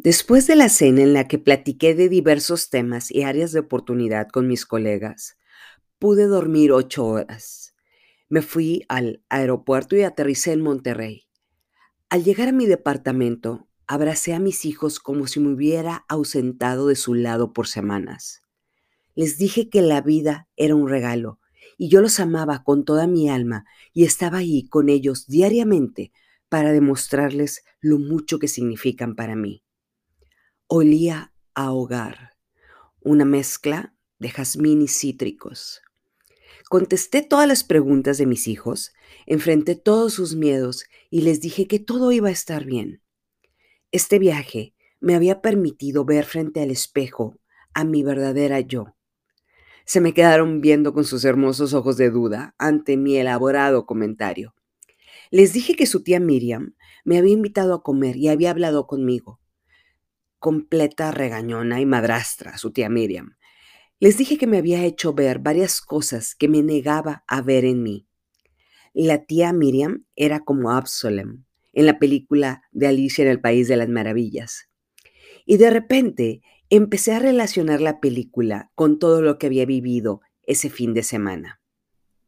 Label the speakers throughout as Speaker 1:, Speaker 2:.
Speaker 1: Después de la cena en la que platiqué de diversos temas y áreas de oportunidad con mis colegas, pude dormir ocho horas. Me fui al aeropuerto y aterricé en Monterrey. Al llegar a mi departamento, abracé a mis hijos como si me hubiera ausentado de su lado por semanas. Les dije que la vida era un regalo y yo los amaba con toda mi alma y estaba ahí con ellos diariamente para demostrarles lo mucho que significan para mí olía a hogar, una mezcla de jazmín y cítricos. Contesté todas las preguntas de mis hijos, enfrenté todos sus miedos y les dije que todo iba a estar bien. Este viaje me había permitido ver frente al espejo a mi verdadera yo. Se me quedaron viendo con sus hermosos ojos de duda ante mi elaborado comentario. Les dije que su tía Miriam me había invitado a comer y había hablado conmigo completa regañona y madrastra, su tía Miriam. Les dije que me había hecho ver varias cosas que me negaba a ver en mí. La tía Miriam era como Absalom en la película de Alicia en el País de las Maravillas. Y de repente empecé a relacionar la película con todo lo que había vivido ese fin de semana.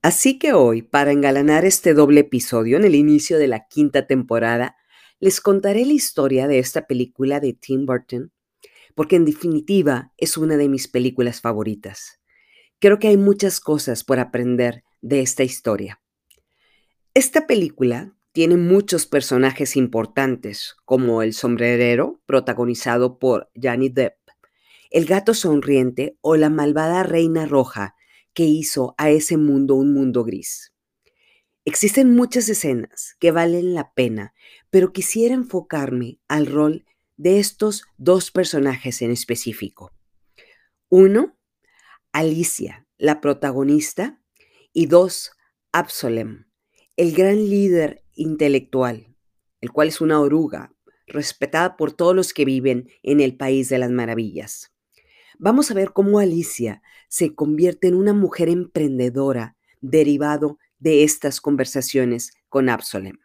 Speaker 1: Así que hoy, para engalanar este doble episodio en el inicio de la quinta temporada, les contaré la historia de esta película de Tim Burton, porque en definitiva es una de mis películas favoritas. Creo que hay muchas cosas por aprender de esta historia. Esta película tiene muchos personajes importantes, como el sombrerero, protagonizado por Johnny Depp, el gato sonriente o la malvada reina roja que hizo a ese mundo un mundo gris. Existen muchas escenas que valen la pena, pero quisiera enfocarme al rol de estos dos personajes en específico. Uno, Alicia, la protagonista, y dos, Absalom, el gran líder intelectual, el cual es una oruga, respetada por todos los que viven en el país de las maravillas. Vamos a ver cómo Alicia se convierte en una mujer emprendedora derivado de estas conversaciones con Absalom.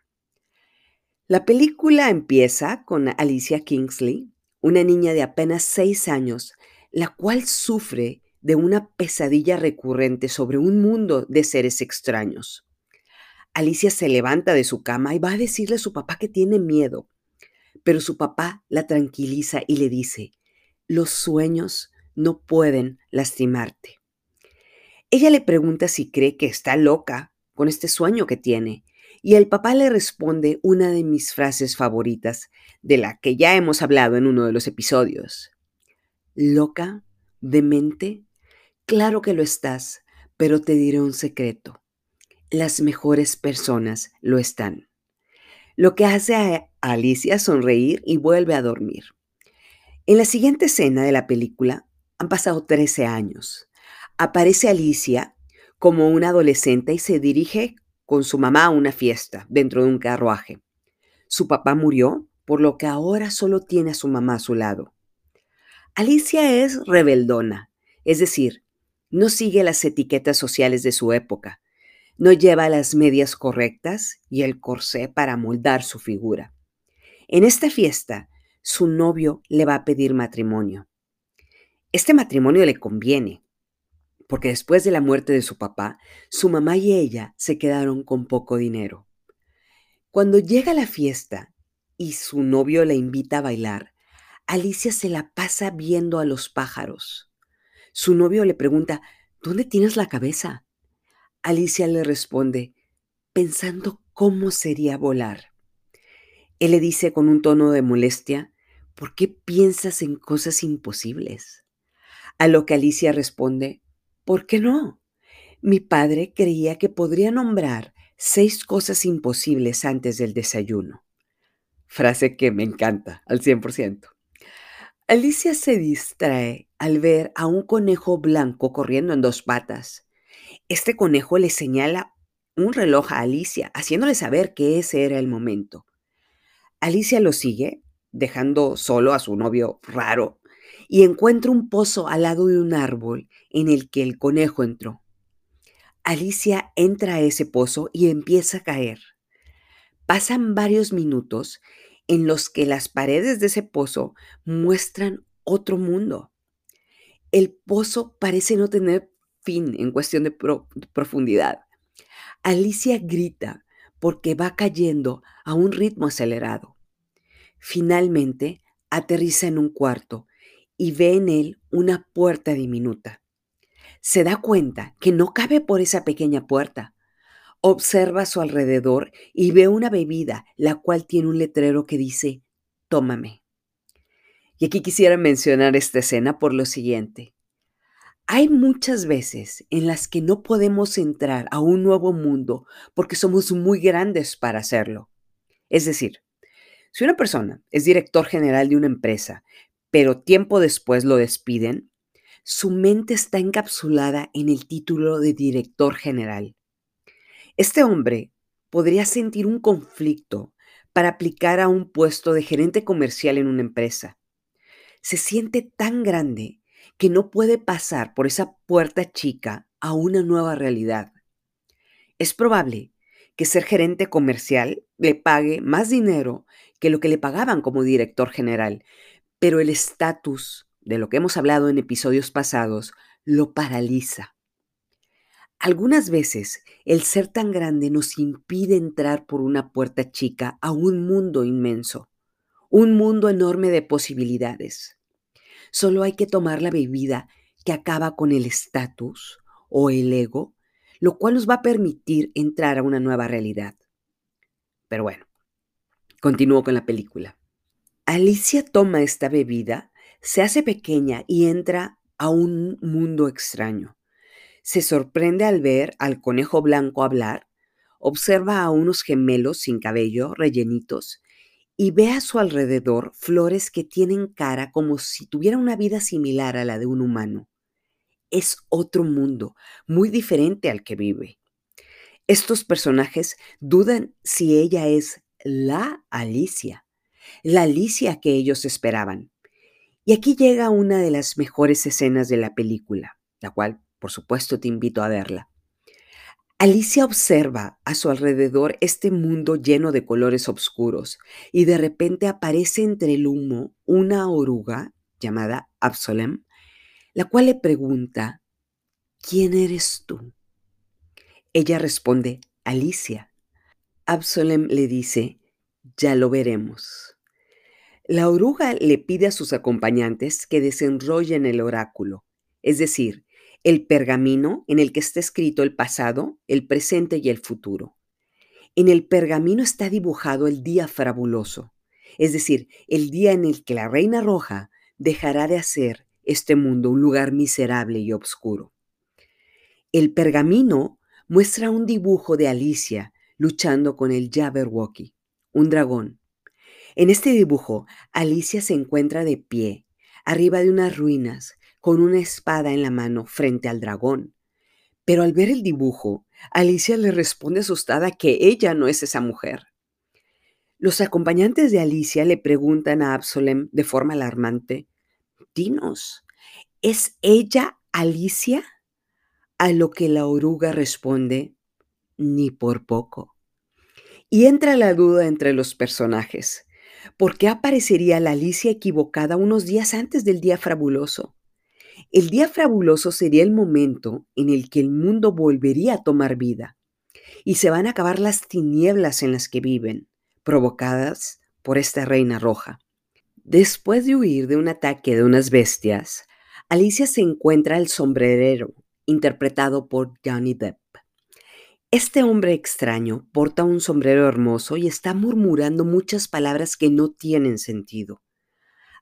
Speaker 1: La película empieza con Alicia Kingsley, una niña de apenas seis años, la cual sufre de una pesadilla recurrente sobre un mundo de seres extraños. Alicia se levanta de su cama y va a decirle a su papá que tiene miedo, pero su papá la tranquiliza y le dice, los sueños no pueden lastimarte. Ella le pregunta si cree que está loca con este sueño que tiene. Y el papá le responde una de mis frases favoritas, de la que ya hemos hablado en uno de los episodios. ¿Loca? ¿Demente? Claro que lo estás, pero te diré un secreto. Las mejores personas lo están. Lo que hace a Alicia sonreír y vuelve a dormir. En la siguiente escena de la película han pasado 13 años. Aparece Alicia como una adolescente y se dirige con su mamá a una fiesta dentro de un carruaje. Su papá murió, por lo que ahora solo tiene a su mamá a su lado. Alicia es rebeldona, es decir, no sigue las etiquetas sociales de su época, no lleva las medias correctas y el corsé para moldar su figura. En esta fiesta, su novio le va a pedir matrimonio. Este matrimonio le conviene, porque después de la muerte de su papá, su mamá y ella se quedaron con poco dinero. Cuando llega la fiesta y su novio la invita a bailar, Alicia se la pasa viendo a los pájaros. Su novio le pregunta, ¿dónde tienes la cabeza? Alicia le responde, pensando cómo sería volar. Él le dice con un tono de molestia, ¿por qué piensas en cosas imposibles? A lo que Alicia responde, ¿Por qué no? Mi padre creía que podría nombrar seis cosas imposibles antes del desayuno. Frase que me encanta al 100%. Alicia se distrae al ver a un conejo blanco corriendo en dos patas. Este conejo le señala un reloj a Alicia, haciéndole saber que ese era el momento. Alicia lo sigue, dejando solo a su novio raro, y encuentra un pozo al lado de un árbol en el que el conejo entró. Alicia entra a ese pozo y empieza a caer. Pasan varios minutos en los que las paredes de ese pozo muestran otro mundo. El pozo parece no tener fin en cuestión de, profundidad. Alicia grita porque va cayendo a un ritmo acelerado. Finalmente, aterriza en un cuarto y ve en él una puerta diminuta. Se da cuenta que no cabe por esa pequeña puerta. Observa su alrededor y ve una bebida, la cual tiene un letrero que dice, tómame. Y aquí quisiera mencionar esta escena por lo siguiente. Hay muchas veces en las que no podemos entrar a un nuevo mundo porque somos muy grandes para hacerlo. Es decir, si una persona es director general de una empresa, pero tiempo después lo despiden, su mente está encapsulada en el título de director general. Este hombre podría sentir un conflicto para aplicar a un puesto de gerente comercial en una empresa. Se siente tan grande que no puede pasar por esa puerta chica a una nueva realidad. Es probable que ser gerente comercial le pague más dinero que lo que le pagaban como director general, pero el estatus, de lo que hemos hablado en episodios pasados, lo paraliza. Algunas veces el ser tan grande nos impide entrar por una puerta chica a un mundo inmenso, un mundo enorme de posibilidades. Solo hay que tomar la bebida que acaba con el estatus o el ego, lo cual nos va a permitir entrar a una nueva realidad. Pero bueno, continúo con la película. Alicia toma esta bebida, se hace pequeña y entra a un mundo extraño. Se sorprende al ver al conejo blanco hablar, observa a unos gemelos sin cabello, rellenitos, y ve a su alrededor flores que tienen cara como si tuviera una vida similar a la de un humano. Es otro mundo, muy diferente al que vive. Estos personajes dudan si ella es la Alicia, la Alicia que ellos esperaban. Y aquí llega una de las mejores escenas de la película, la cual, por supuesto, te invito a verla. Alicia observa a su alrededor este mundo lleno de colores oscuros y de repente aparece entre el humo una oruga llamada Absolem, la cual le pregunta, ¿quién eres tú? Ella responde, Alicia. Absolem le dice, ya lo veremos. La oruga le pide a sus acompañantes que desenrollen el oráculo, es decir, el pergamino en el que está escrito el pasado, el presente y el futuro. En el pergamino está dibujado el día fabuloso, es decir, el día en el que la reina roja dejará de hacer este mundo un lugar miserable y oscuro. El pergamino muestra un dibujo de Alicia luchando con el Jabberwocky, un dragón. En este dibujo, Alicia se encuentra de pie, arriba de unas ruinas, con una espada en la mano frente al dragón. Pero al ver el dibujo, Alicia le responde asustada que ella no es esa mujer. Los acompañantes de Alicia le preguntan a Absolem de forma alarmante, Dinos, ¿es ella Alicia? A lo que la oruga responde, ni por poco. Y entra la duda entre los personajes. ¿Por qué aparecería la Alicia equivocada unos días antes del día fabuloso? El día fabuloso sería el momento en el que el mundo volvería a tomar vida y se van a acabar las tinieblas en las que viven, provocadas por esta reina roja. Después de huir de un ataque de unas bestias, Alicia se encuentra al sombrerero, interpretado por Johnny Depp. Este hombre extraño porta un sombrero hermoso y está murmurando muchas palabras que no tienen sentido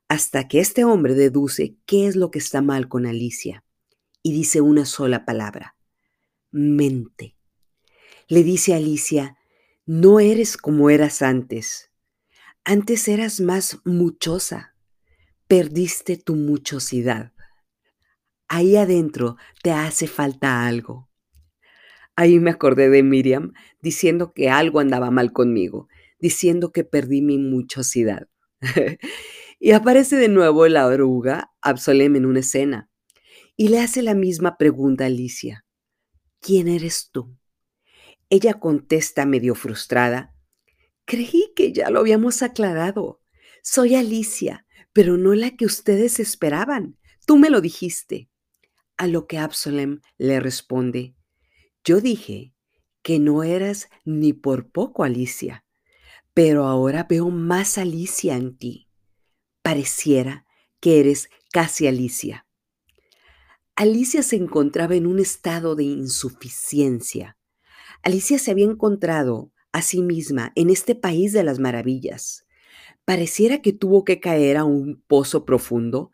Speaker 1: hasta que este hombre deduce qué es lo que está mal con Alicia y dice una sola palabra, mente. Le dice a Alicia, no eres como eras antes. Antes eras más muchosa. Perdiste tu muchosidad. Ahí adentro te hace falta algo. Ahí me acordé de Miriam diciendo que algo andaba mal conmigo, diciendo que perdí mi muchosidad. Y aparece de nuevo la oruga Absolem en una escena y le hace la misma pregunta a Alicia. ¿Quién eres tú? Ella contesta medio frustrada, Creí que ya lo habíamos aclarado. Soy Alicia, pero no la que ustedes esperaban. Tú me lo dijiste. A lo que Absalom le responde, yo dije que no eras ni por poco Alicia, pero ahora veo más Alicia en ti. Pareciera que eres casi Alicia. Alicia se encontraba en un estado de insuficiencia. Alicia se había encontrado a sí misma en este país de las maravillas. Pareciera que tuvo que caer a un pozo profundo,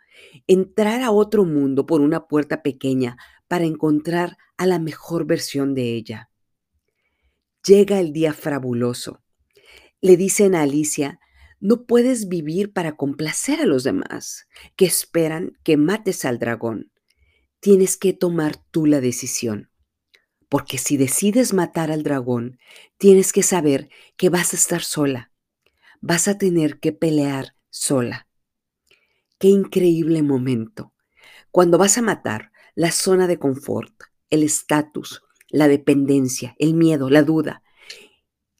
Speaker 1: entrar a otro mundo por una puerta pequeña para encontrar a la mejor versión de ella. Llega el día fabuloso. Le dicen a Alicia, no puedes vivir para complacer a los demás, que esperan que mates al dragón. Tienes que tomar tú la decisión. Porque si decides matar al dragón, tienes que saber que vas a estar sola. Vas a tener que pelear sola. Qué increíble momento. Cuando vas a matar, la zona de confort, el estatus, la dependencia, el miedo, la duda.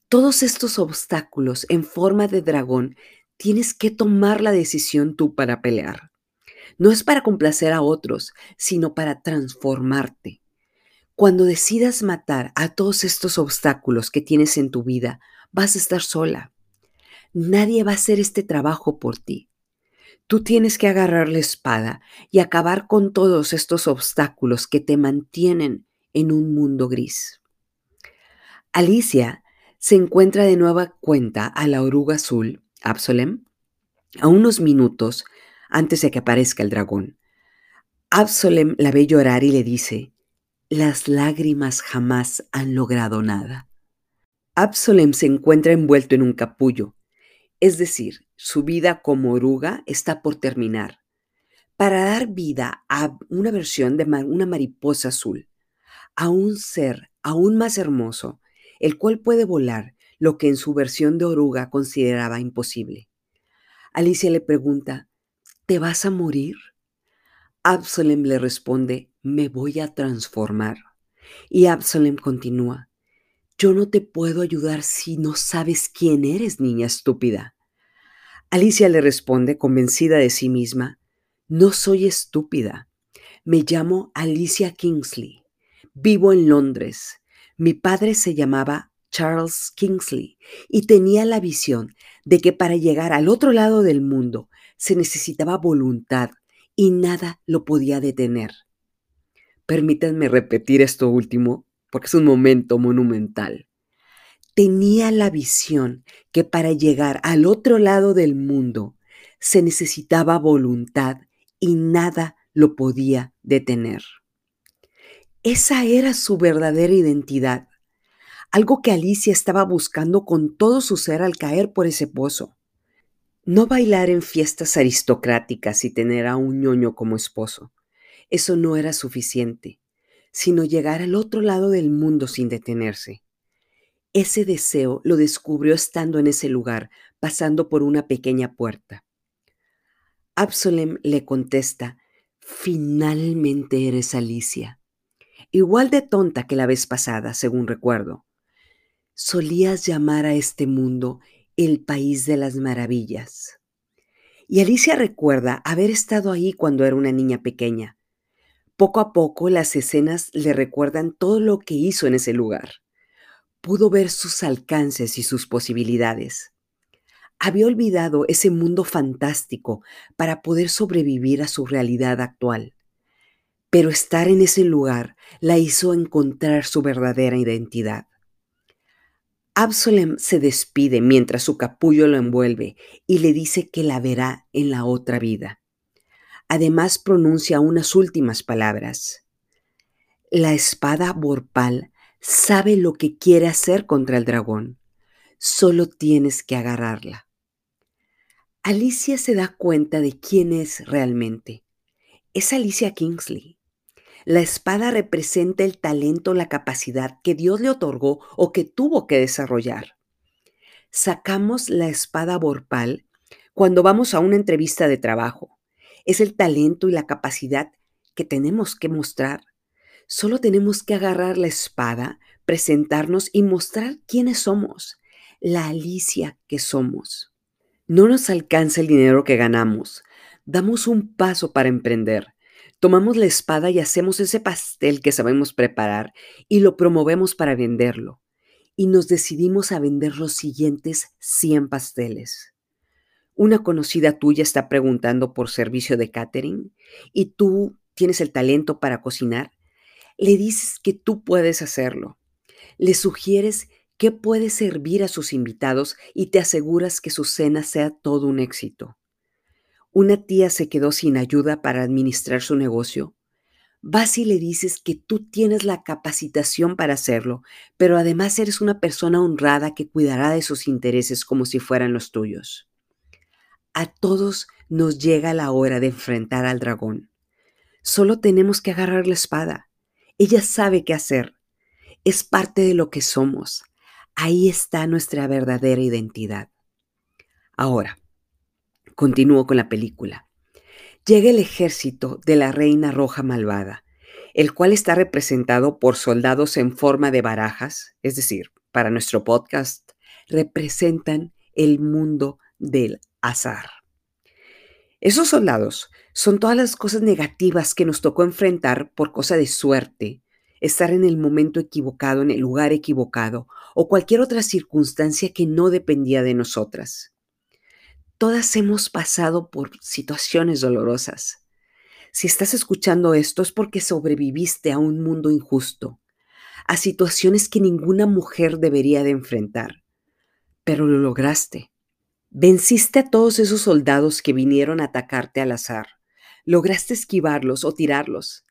Speaker 1: Todos estos obstáculos en forma de dragón, tienes que tomar la decisión tú para pelear. No es para complacer a otros, sino para transformarte. Cuando decidas matar a todos estos obstáculos que tienes en tu vida, vas a estar sola. Nadie va a hacer este trabajo por ti. Tú tienes que agarrar la espada y acabar con todos estos obstáculos que te mantienen en un mundo gris. Alicia se encuentra de nueva cuenta a la oruga azul, Absalem, a unos minutos antes de que aparezca el dragón. Absalem la ve llorar y le dice, las lágrimas jamás han logrado nada. Absalem se encuentra envuelto en un capullo, es decir, su vida como oruga está por terminar, para dar vida a una versión de una mariposa azul, a un ser aún más hermoso, el cual puede volar lo que en su versión de oruga consideraba imposible. Alicia le pregunta, ¿te vas a morir? Absalem le responde, me voy a transformar. Y Absalem continúa, yo no te puedo ayudar si no sabes quién eres, niña estúpida. Alicia le responde, convencida de sí misma, no soy estúpida. Me llamo Alicia Kingsley. Vivo en Londres. Mi padre se llamaba Charles Kingsley y tenía la visión de que para llegar al otro lado del mundo se necesitaba voluntad y nada lo podía detener. Permítanme repetir esto último porque es un momento monumental tenía la visión que para llegar al otro lado del mundo se necesitaba voluntad y nada lo podía detener. Esa era su verdadera identidad, algo que Alicia estaba buscando con todo su ser al caer por ese pozo. No bailar en fiestas aristocráticas y tener a un ñoño como esposo. Eso no era suficiente, sino llegar al otro lado del mundo sin detenerse. Ese deseo lo descubrió estando en ese lugar, pasando por una pequeña puerta. Absalem le contesta, finalmente eres Alicia. Igual de tonta que la vez pasada, según recuerdo. Solías llamar a este mundo el país de las maravillas. Y Alicia recuerda haber estado ahí cuando era una niña pequeña. Poco a poco las escenas le recuerdan todo lo que hizo en ese lugar pudo ver sus alcances y sus posibilidades. Había olvidado ese mundo fantástico para poder sobrevivir a su realidad actual. Pero estar en ese lugar la hizo encontrar su verdadera identidad. Absalem se despide mientras su capullo lo envuelve y le dice que la verá en la otra vida. Además pronuncia unas últimas palabras. La espada borpal sabe lo que quiere hacer contra el dragón. Solo tienes que agarrarla. Alicia se da cuenta de quién es realmente. Es Alicia Kingsley. La espada representa el talento, la capacidad que Dios le otorgó o que tuvo que desarrollar. Sacamos la espada borpal cuando vamos a una entrevista de trabajo. Es el talento y la capacidad que tenemos que mostrar. Solo tenemos que agarrar la espada, presentarnos y mostrar quiénes somos. la Alicia que somos. No nos alcanza el dinero que ganamos. Damos un paso para emprender. Tomamos la espada y hacemos ese pastel que sabemos preparar y lo promovemos para venderlo. Y nos decidimos a vender los siguientes 100 pasteles. Una conocida tuya está preguntando por servicio de catering y tú tienes el talento para cocinar. Le dices que tú puedes hacerlo. Le sugieres qué puede servir a sus invitados y te aseguras que su cena sea todo un éxito. Una tía se quedó sin ayuda para administrar su negocio. Vas y le dices que tú tienes la capacitación para hacerlo, pero además eres una persona honrada que cuidará de sus intereses como si fueran los tuyos. A todos nos llega la hora de enfrentar al dragón. Solo tenemos que agarrar la espada. Ella sabe qué hacer. Es parte de lo que somos. Ahí está nuestra verdadera identidad. Ahora, continúo con la película. Llega el ejército de la Reina Roja Malvada, el cual está representado por soldados en forma de barajas, es decir, para nuestro podcast, representan el mundo del azar. Esos soldados son todas las cosas negativas que nos tocó enfrentar por cosa de suerte, estar en el momento equivocado, en el lugar equivocado o cualquier otra circunstancia que no dependía de nosotras. Todas hemos pasado por situaciones dolorosas. Si estás escuchando esto es porque sobreviviste a un mundo injusto, a situaciones que ninguna mujer debería de enfrentar, pero lo lograste. Venciste a todos esos soldados que vinieron a atacarte al azar. Lograste esquivarlos o tirarlos.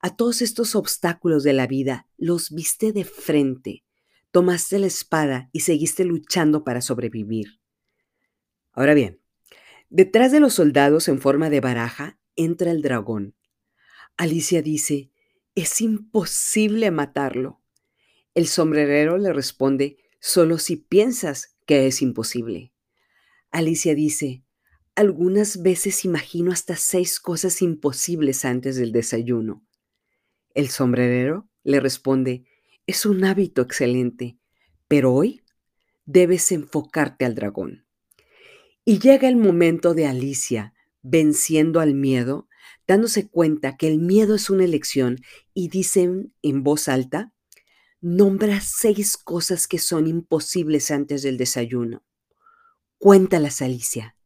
Speaker 1: A todos estos obstáculos de la vida los viste de frente, tomaste la espada y seguiste luchando para sobrevivir. Ahora bien, detrás de los soldados en forma de baraja entra el dragón. Alicia dice, es imposible matarlo. El sombrerero le responde, solo si piensas que es imposible. Alicia dice, algunas veces imagino hasta seis cosas imposibles antes del desayuno. El sombrerero le responde, es un hábito excelente, pero hoy debes enfocarte al dragón. Y llega el momento de Alicia venciendo al miedo, dándose cuenta que el miedo es una elección y dicen en voz alta, nombra seis cosas que son imposibles antes del desayuno. Cuéntalas, Alicia.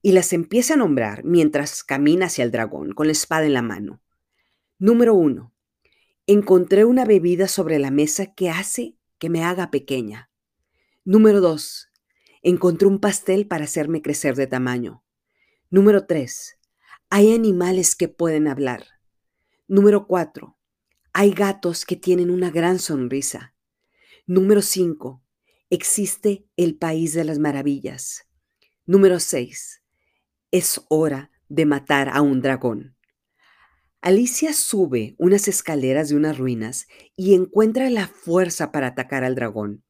Speaker 1: Y las empieza a nombrar mientras camina hacia el dragón con la espada en la mano. Número uno. Encontré una bebida sobre la mesa que hace que me haga pequeña. Número dos. Encontré un pastel para hacerme crecer de tamaño. Número tres. Hay animales que pueden hablar. Número cuatro. Hay gatos que tienen una gran sonrisa. Número cinco existe el país de las maravillas. Número 6. Es hora de matar a un dragón. Alicia sube unas escaleras de unas ruinas y encuentra la fuerza para atacar al dragón.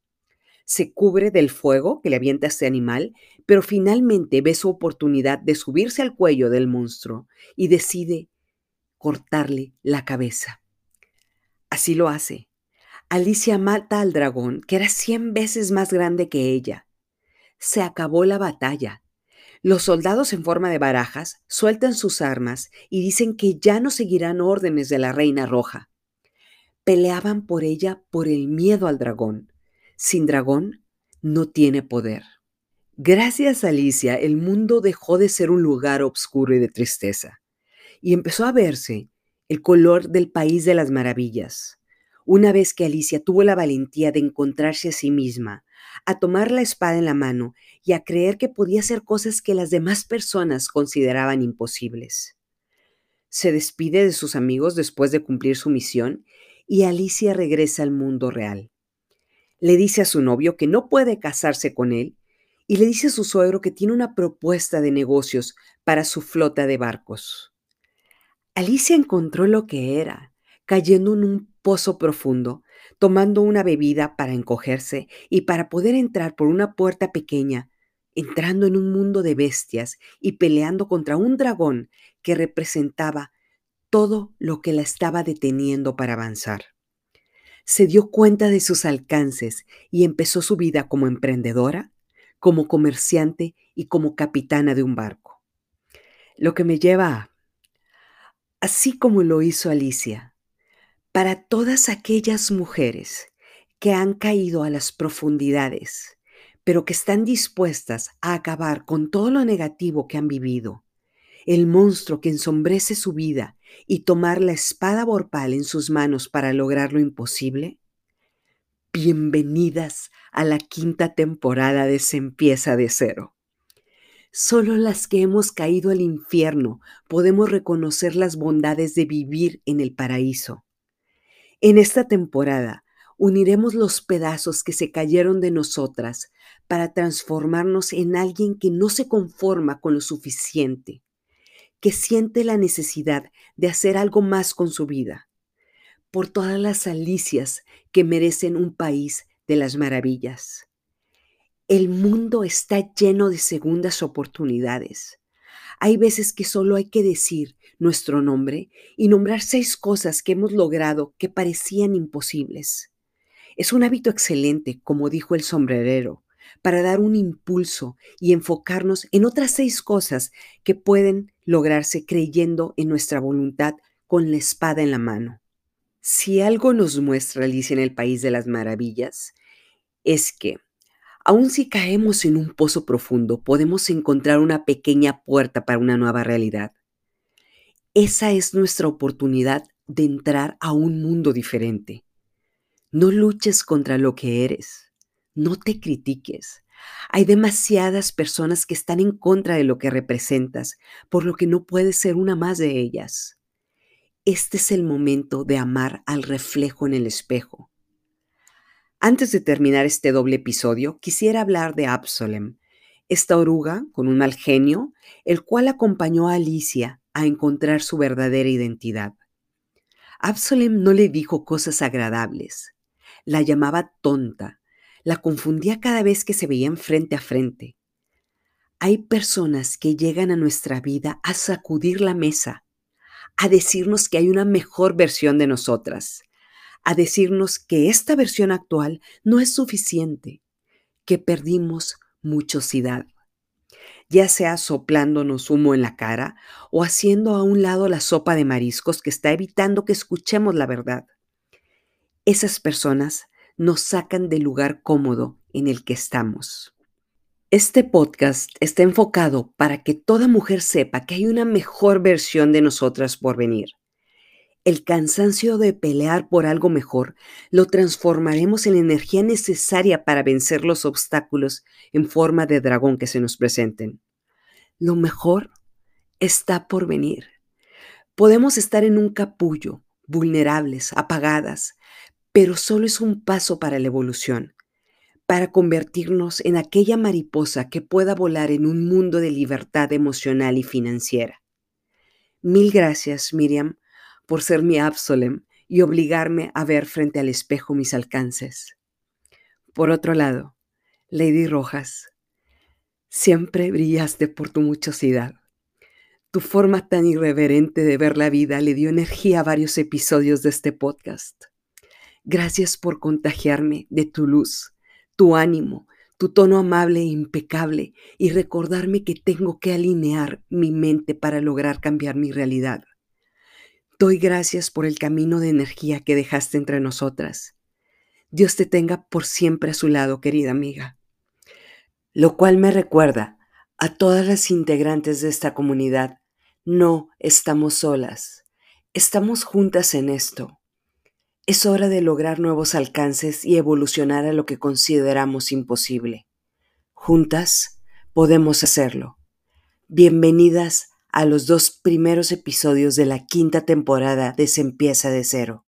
Speaker 1: Se cubre del fuego que le avienta este animal, pero finalmente ve su oportunidad de subirse al cuello del monstruo y decide cortarle la cabeza. Así lo hace. Alicia mata al dragón, que era cien veces más grande que ella. Se acabó la batalla. Los soldados en forma de barajas sueltan sus armas y dicen que ya no seguirán órdenes de la Reina Roja. Peleaban por ella por el miedo al dragón. Sin dragón, no tiene poder. Gracias a Alicia, el mundo dejó de ser un lugar oscuro y de tristeza, y empezó a verse el color del país de las maravillas una vez que Alicia tuvo la valentía de encontrarse a sí misma, a tomar la espada en la mano y a creer que podía hacer cosas que las demás personas consideraban imposibles. Se despide de sus amigos después de cumplir su misión y Alicia regresa al mundo real. Le dice a su novio que no puede casarse con él y le dice a su suegro que tiene una propuesta de negocios para su flota de barcos. Alicia encontró lo que era, cayendo en un pozo profundo, tomando una bebida para encogerse y para poder entrar por una puerta pequeña, entrando en un mundo de bestias y peleando contra un dragón que representaba todo lo que la estaba deteniendo para avanzar. se dio cuenta de sus alcances y empezó su vida como emprendedora, como comerciante y como capitana de un barco. Lo que me lleva a, así como lo hizo Alicia, para todas aquellas mujeres que han caído a las profundidades, pero que están dispuestas a acabar con todo lo negativo que han vivido, el monstruo que ensombrece su vida y tomar la espada borpal en sus manos para lograr lo imposible? Bienvenidas a la quinta temporada de Se empieza de cero. Solo las que hemos caído al infierno podemos reconocer las bondades de vivir en el paraíso. En esta temporada uniremos los pedazos que se cayeron de nosotras para transformarnos en alguien que no se conforma con lo suficiente, que siente la necesidad de hacer algo más con su vida, por todas las alicias que merecen un país de las maravillas. El mundo está lleno de segundas oportunidades. Hay veces que solo hay que decir nuestro nombre y nombrar seis cosas que hemos logrado que parecían imposibles. Es un hábito excelente, como dijo el sombrerero, para dar un impulso y enfocarnos en otras seis cosas que pueden lograrse creyendo en nuestra voluntad con la espada en la mano. Si algo nos muestra Alicia en el País de las Maravillas, es que, aun si caemos en un pozo profundo, podemos encontrar una pequeña puerta para una nueva realidad. Esa es nuestra oportunidad de entrar a un mundo diferente. No luches contra lo que eres no te critiques. Hay demasiadas personas que están en contra de lo que representas, por lo que no puedes ser una más de ellas. Este es el momento de amar al reflejo en el espejo. Antes de terminar este doble episodio, quisiera hablar de Absalom, esta oruga con un mal genio, el cual acompañó a Alicia a encontrar su verdadera identidad. Absalom no le dijo cosas agradables, la llamaba tonta, la confundía cada vez que se veían frente a frente. Hay personas que llegan a nuestra vida a sacudir la mesa, a decirnos que hay una mejor versión de nosotras, a decirnos que esta versión actual no es suficiente, que perdimos muchosidad, ya sea soplándonos humo en la cara o haciendo a un lado la sopa de mariscos que está evitando que escuchemos la verdad. Esas personas nos sacan del lugar cómodo en el que estamos. Este podcast está enfocado para que toda mujer sepa que hay una mejor versión de nosotras por venir. El cansancio de pelear por algo mejor lo transformaremos en la energía necesaria para vencer los obstáculos en forma de dragón que se nos presenten. Lo mejor está por venir. Podemos estar en un capullo, vulnerables, apagadas, pero solo es un paso para la evolución, para convertirnos en aquella mariposa que pueda volar en un mundo de libertad emocional y financiera. Mil gracias, Miriam, por ser mi Absalom y obligarme a ver frente al espejo mis alcances. Por otro lado, Lady Rojas, siempre brillaste por tu muchosidad. Tu forma tan irreverente de ver la vida le dio energía a varios episodios de este podcast. Gracias por contagiarme de tu luz, tu ánimo, tu tono amable e impecable y recordarme que tengo que alinear mi mente para lograr cambiar mi realidad. Doy gracias por el camino de energía que dejaste entre nosotras. Dios te tenga por siempre a su lado, querida amiga. Lo cual me recuerda a todas las integrantes de esta comunidad, no estamos solas, estamos juntas en esto. Es hora de lograr nuevos alcances y evolucionar a lo que consideramos imposible. Juntas podemos hacerlo. Bienvenidas a los dos primeros episodios de la quinta temporada de Se de cero.